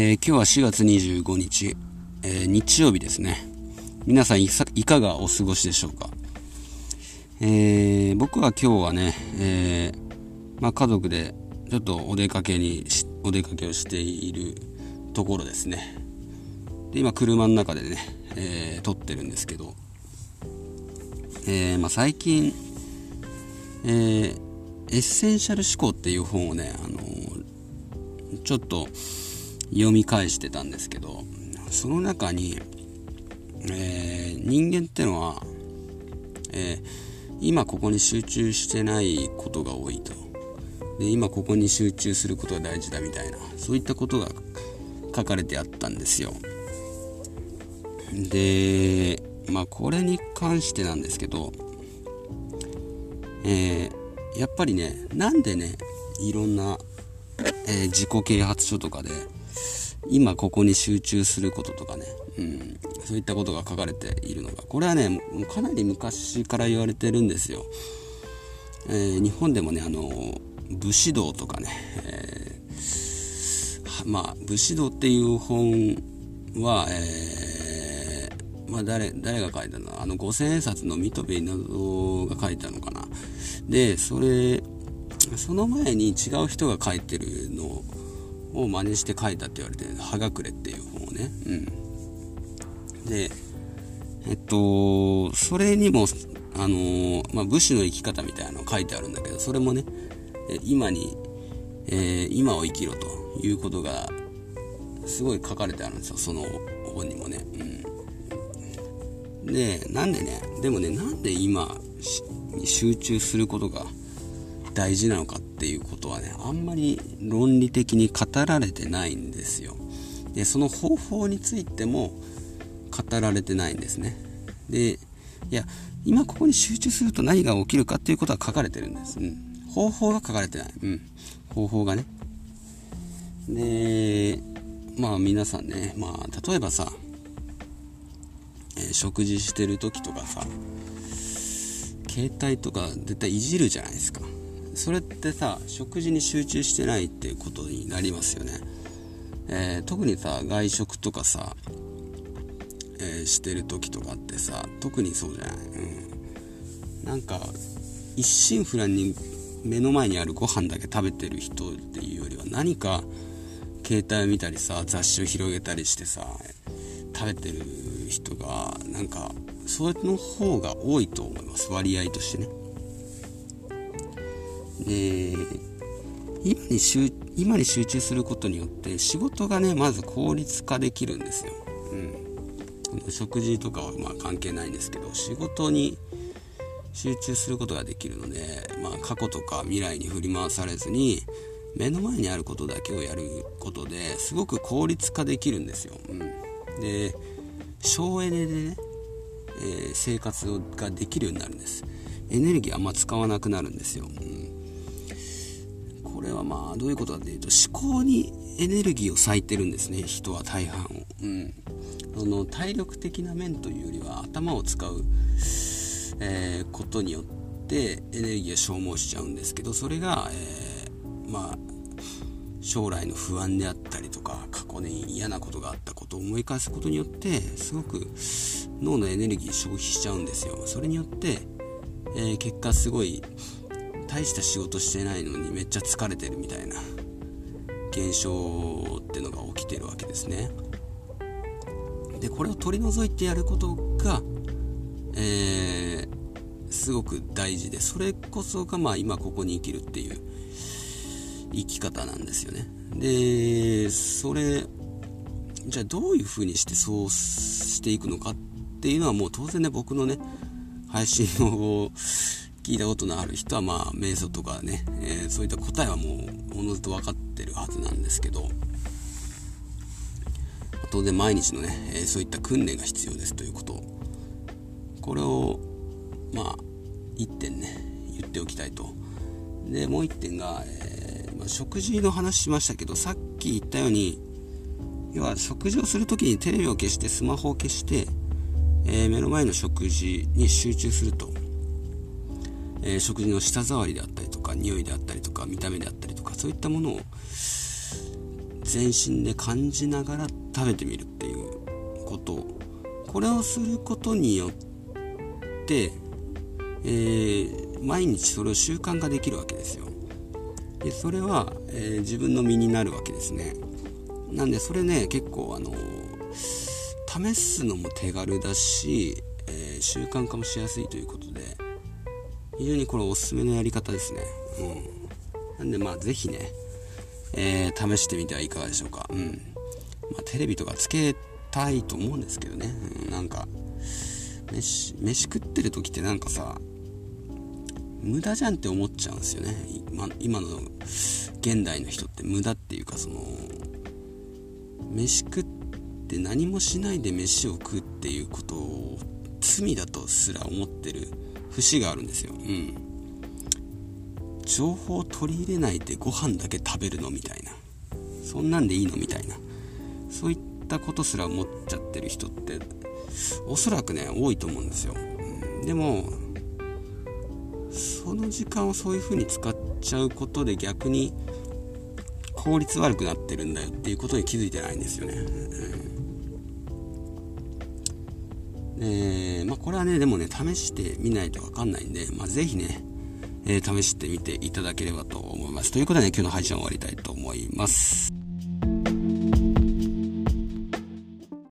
えー、今日は4月25日、えー、日曜日ですね。皆さんいかがお過ごしでしょうか？えー、僕は今日はね、えまあ、家族でちょっとお出かけにお出かけをしているところですね。で今車の中でね、え撮ってるんですけど、えまあ、最近、えエッセンシャル思考っていう本をね、あのちょっと読み返してたんですけどその中に、えー、人間ってのは、えー、今ここに集中してないことが多いと。で今ここに集中することが大事だみたいなそういったことが書かれてあったんですよ。でまあこれに関してなんですけど、えー、やっぱりねなんでねいろんな、えー、自己啓発書とかで今ここに集中することとかね、うん、そういったことが書かれているのが。これはねかなり昔から言われてるんですよ、えー、日本でもねあの武士道とかね、えー、まあ武士道っていう本は、えー、まあ誰誰が書いたの？あの五千円札の水戸部稲造が書いたのかな。でそれその前に違う人が書いてるのをを真似して書いたって言われて「はがくれ」っていう本をね。うん。でえっとそれにもあの、まあ、武士の生き方みたいなの書いてあるんだけどそれもね今に、えー、今を生きろということがすごい書かれてあるんですよ。その本にもね。うん。でなんでねでもねなんで今に集中することが大事なのかっていうことはねあんまり論理的に語られてないんですよ。でその方法についても語られてないんですね。でいや今ここに集中すると何が起きるかっていうことは書かれてるんです、うん、方法が書かれてない、うん、方法がね。でまあ皆さんねまあ例えばさ、えー、食事してる時とかさ携帯とか絶対いじるじゃないですか。それってさ食事に集中してないってことになりますよね、えー、特にさ外食とかさ、えー、してる時とかってさ特にそうじゃない、うん、なんか一心不乱に目の前にあるご飯だけ食べてる人っていうよりは何か携帯を見たりさ雑誌を広げたりしてさ食べてる人がなんかそれの方が多いと思います。割合としてね。で今に集今に集中することによって仕事がねまず効率化できるんですよ、うん、食事とかはまあ関係ないんですけど仕事に集中することができるので、まあ、過去とか未来に振り回されずに目の前にあることだけをやることですごく効率化できるんですよ、うん、で省エネでね、えー、生活ができるようになるんです。エネルギーあんま使わなくなるんですよ、うん。これはまあどういうことかというと思考にエネルギーを割いてるんですね人は大半を、うん、その体力的な面というよりは頭を使う、えー、ことによってエネルギーを消耗しちゃうんですけどそれが、えー、まあ将来の不安であったりとか過去に嫌なことがあったことを思い返すことによってすごく脳のエネルギー消費しちゃうんですよ。それによって、えー、結果すごい大した仕事してないのにめっちゃ疲れてるみたいな現象ってのが起きてるわけですね。でこれを取り除いてやることが、えー、すごく大事でそれこそがまあ今ここに生きるっていう生き方なんですよね。でそれじゃあどういうふうにしてそうしていくのかっていうのはもう当然ね僕のね配信を聞いたことのある人はまあ瞑想とかね、えー、そういった答えはもうおのずと分かってるはずなんですけど当然毎日のね、えー、そういった訓練が必要ですということ。これをまあ1点ね言っておきたいと。でもう1点が、えー、まあ、食事の話しましたけどさっき言ったように要は食事をする時にテレビを消してスマホを消して、えー、目の前の食事に集中すると。えー、食事の舌触りであったりとか匂いであったりとか見た目であったりとかそういったものを全身で感じながら食べてみるっていうこと。これをすることによって、えー、毎日それを習慣化できるわけですよ。でそれは、えー、自分の身になるわけですね。なんでそれね結構あの試すのも手軽だし、えー、習慣化もしやすいということで非常にこれおすすめのやり方ですね。うん。なんでまあ是非ね、えー、試してみてはいかがでしょうか。うん。まあ、テレビとかつけたいと思うんですけどね、うん、なんか飯飯食ってる時ってなんかさ無駄じゃんって思っちゃうんですよね。今今の現代の人って。無駄っていうかその飯食って何もしないで飯を食うっていうことを罪だとすら思ってる節があるんですよ。うん。情報を取り入れないでご飯だけ食べるのみたいな。そんなんでいいのみたいな。そういったことすら思っちゃってる人っておそらくね多いと思うんですよ、うん、でもその時間をそういう風に使っちゃうことで逆に効率悪くなってるんだよっていうことに気づいてないんですよね。うん、でまあ、これはねでもね試してみないと分かんないんで、まあ、是非ね、えー、試してみていただければと思います。ということでね今日の配信は終わりたいと思います。